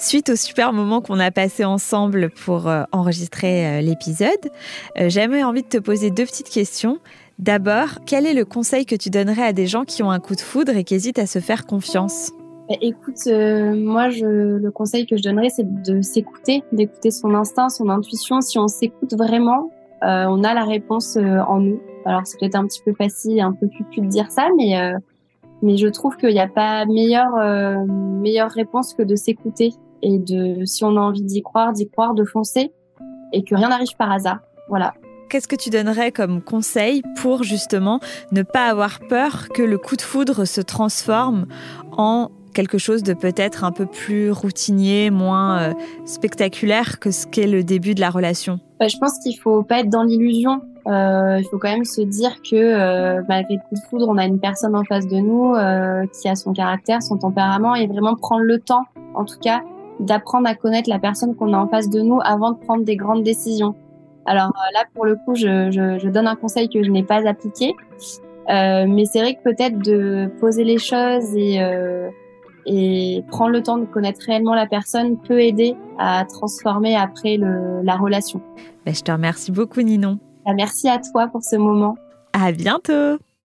Suite au super moment qu'on a passé ensemble pour euh, enregistrer euh, l'épisode, euh, j'avais envie de te poser deux petites questions. D'abord, quel est le conseil que tu donnerais à des gens qui ont un coup de foudre et qui hésitent à se faire confiance? Bah, Écoute, moi, je, le conseil que je donnerais, c'est de s'écouter, d'écouter son instinct, son intuition. Si on s'écoute vraiment, on a la réponse en nous. Alors, c'est peut-être un petit peu facile, un peu plus de dire ça, mais mais je trouve qu'il n'y a pas meilleure meilleure réponse que de s'écouter et de, si on a envie d'y croire, d'y croire, de foncer et que rien n'arrive par hasard. Voilà. Qu'est-ce que tu donnerais comme conseil pour justement ne pas avoir peur que le coup de foudre se transforme en quelque chose de peut-être un peu plus routinier, moins euh, spectaculaire que ce qu'est le début de la relation? Bah, Je pense qu'il faut pas être dans l'illusion. Euh, il faut quand même se dire que euh, malgré le de foudre, on a une personne en face de nous euh, qui a son caractère, son tempérament, et vraiment prendre le temps, en tout cas, d'apprendre à connaître la personne qu'on a en face de nous avant de prendre des grandes décisions. Alors euh, là, pour le coup, je, je, je donne un conseil que je n'ai pas appliqué, euh, mais c'est vrai que peut-être de poser les choses et, euh, et prendre le temps de connaître réellement la personne peut aider à transformer après le, la relation. Ben, je te remercie beaucoup, Ninon. Ben, merci à toi pour ce moment. À bientôt.